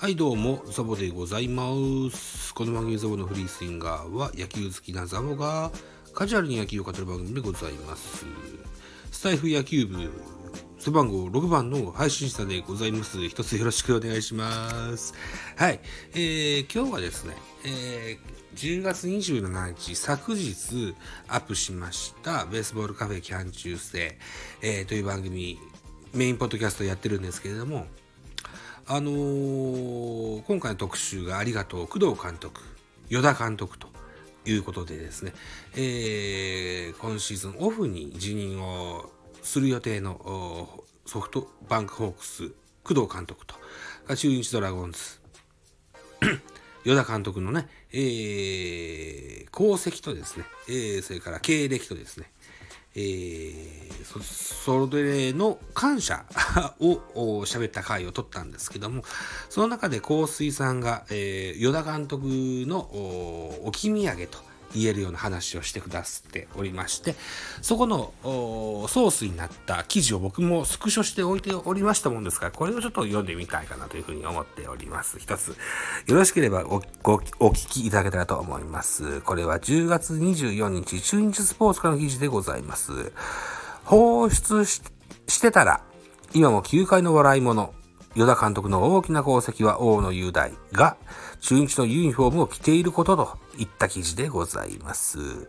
はいどうもザボでございますこの番組ザボのフリースインガーは野球好きなザボがカジュアルに野球を語る番組でございます。スタイフ野球部背番号6番の配信者でございます。一つよろしくお願いします。はい、えー、今日はですね、えー、10月27日昨日アップしましたベースボールカフェキャン中世、えー、という番組メインポッドキャストやってるんですけれどもあのー、今回の特集がありがとう工藤監督与田監督ということでですね、えー、今シーズンオフに辞任をする予定のソフトバンクホークス工藤監督と中日ドラゴンズ 与田監督のね、えー、功績とですね、えー、それから経歴とですね、えー、そそれの感謝 を喋った回を取ったんですけどもその中で香水さんが、えー、与田監督の置き土産と言えるような話をしてくださっておりましてそこのソースになった記事を僕もスクショしておいておりましたもんですからこれをちょっと読んでみたいかなというふうに思っております。一つよろしければおお聞きいただけたらと思います。これは10月24日中日スポーツからの記事でございます。放出してたら今も球界の笑い物与田監督の大きな功績は大野雄大が中日のユニフォームを着ていることといった記事でございます。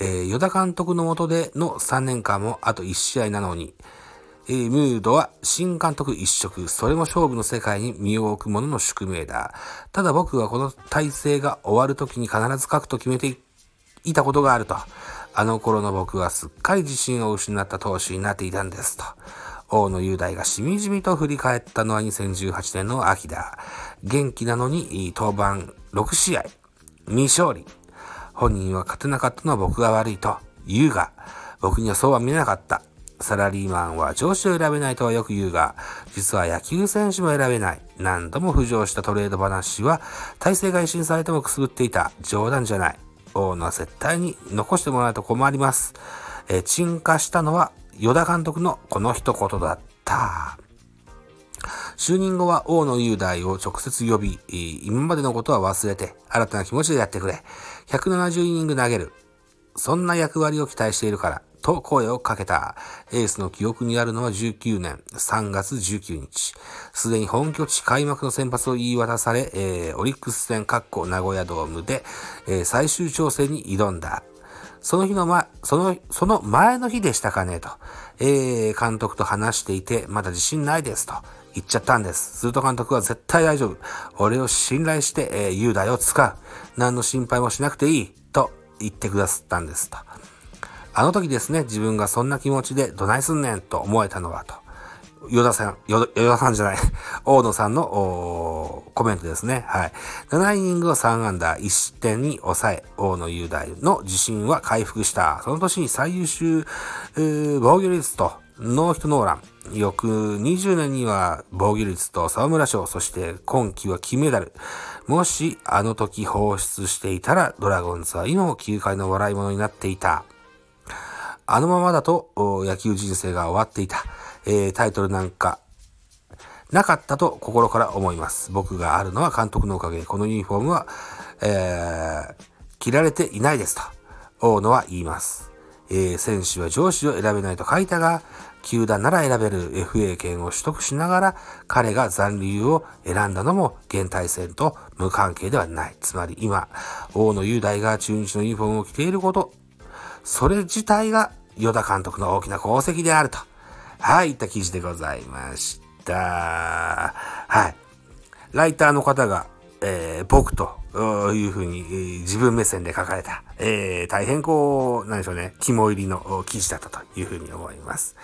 えー、与田監督の下での3年間もあと1試合なのに、えー、ムードは新監督一色、それも勝負の世界に身を置くものの宿命だ。ただ僕はこの体制が終わる時に必ず書くと決めていたことがあると。あの頃の僕はすっかり自信を失った投手になっていたんですと。大野雄大がしみじみと振り返ったのは2018年の秋だ。元気なのに登板6試合、未勝利。本人は勝てなかったのは僕が悪いと言うが、僕にはそうは見えなかった。サラリーマンは上司を選べないとはよく言うが、実は野球選手も選べない。何度も浮上したトレード話は、体制が一新されてもくすぶっていた。冗談じゃない。大野は絶対に残してもらうと困ります。え、沈下したのは与田監督のこの一言だった。就任後は大野雄大を直接呼び、今までのことは忘れて、新たな気持ちでやってくれ。170イニング投げる。そんな役割を期待しているから、と声をかけた。エースの記憶にあるのは19年3月19日。すでに本拠地開幕の先発を言い渡され、えー、オリックス戦、名古屋ドームで、えー、最終調整に挑んだ。その日の前、その、その前の日でしたかねと、えー、監督と話していて、まだ自信ないですと言っちゃったんです。すると監督は絶対大丈夫。俺を信頼して、えー、雄大を使う。何の心配もしなくていい。と言ってくださったんですと。あの時ですね、自分がそんな気持ちでどないすんねんと思えたのはと。与田さん、与田さんじゃない、大野さんのコメントですね。はい。7イニングを3安打、1失点に抑え、大野雄大の自信は回復した。その年に最優秀、防御率とノーヒットノーラン。翌20年には防御率と沢村賞、そして今季は金メダル。もしあの時放出していたら、ドラゴンズは今も球界の笑い物になっていた。あのままだと野球人生が終わっていた。えー、タイトルなんかなかったと心から思います。僕があるのは監督のおかげ。このユニフォームは、えー、着られていないですと、大野は言います。えー、選手は上司を選べないと書いたが、球団なら選べる FA 権を取得しながら、彼が残留を選んだのも現対戦と無関係ではない。つまり今、大野雄大が中日のユニフォームを着ていること、それ自体が与田監督の大きな功績であると。はい、いった記事でございました。はい。ライターの方が、えー、僕というふうに、えー、自分目線で書かれた、えー、大変こう、何でしょうね、肝入りの記事だったというふうに思います。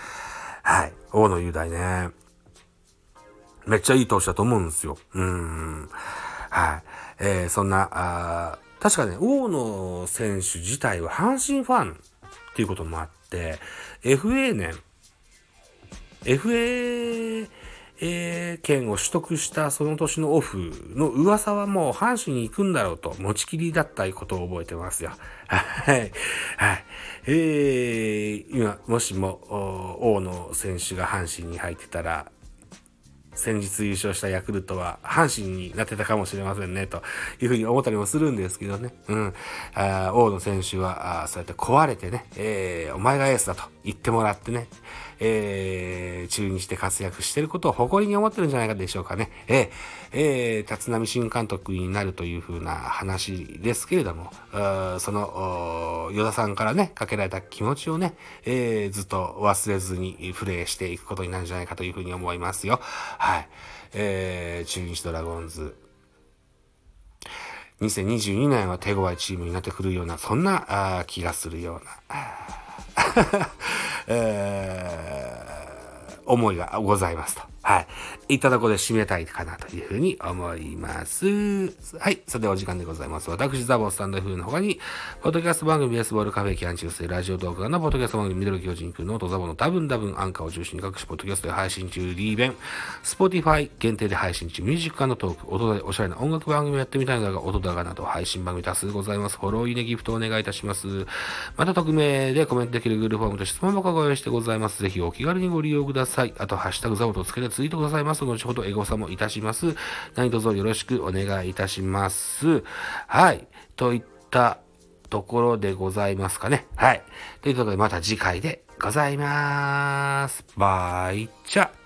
はい。大野雄大ね。めっちゃいい投手だと思うんですよ。うん。はい。えー、そんな、あ確かね、大野選手自体は阪神ファンっていうこともあって、FA 年、FA えー、権を取得したその年のオフの噂はもう阪神に行くんだろうと持ちきりだったことを覚えてますよ。はい。はい。えー、今、もしも、大野選手が阪神に入ってたら、先日優勝したヤクルトは阪神になってたかもしれませんね、というふうに思ったりもするんですけどね。うん。あ大野選手は、あそうやって壊れてね、えー、お前がエースだと言ってもらってね、えー、中日で活躍してることを誇りに思ってるんじゃないかでしょうかね。えー、えー、立浪新監督になるというふうな話ですけれども、その、与田さんからね、かけられた気持ちをね、えー、ずっと忘れずにプレーしていくことになるんじゃないかというふうに思いますよ。はい。えー、中日ドラゴンズ。2022年は手強いチームになってくるような、そんな気がするような、えー、思いがございますと。はい。いたところで締めたいかなというふうに思います。はい。それではお時間でございます。私、ザボスタンド F の他に、ポッドキャスト番組ベースボールカフェキャン中世ラジオ動画のポッドキャスト番組ミドル巨人くんのとザボの多分多分アンカーを中心に各種ポッドキャストで配信中、リーベン、スポティファイ限定で配信中、ミュージックのトーク、音でおしゃれな音楽番組をやってみたいのだが、音だがなど配信番組多数ございます。フォロー、いいね、ギフトお願いいたします。また匿名でコメントできるグループフォームと質問箱ご用意してございます。ぜひお気軽にご利用ください。あと、ハッシュタグザボとつけてツイートくださいます。後ほどエゴサもいたします。何卒よろしくお願いいたします。はい。といったところでございますかね。はい。ということでまた次回でございます。バイチャ。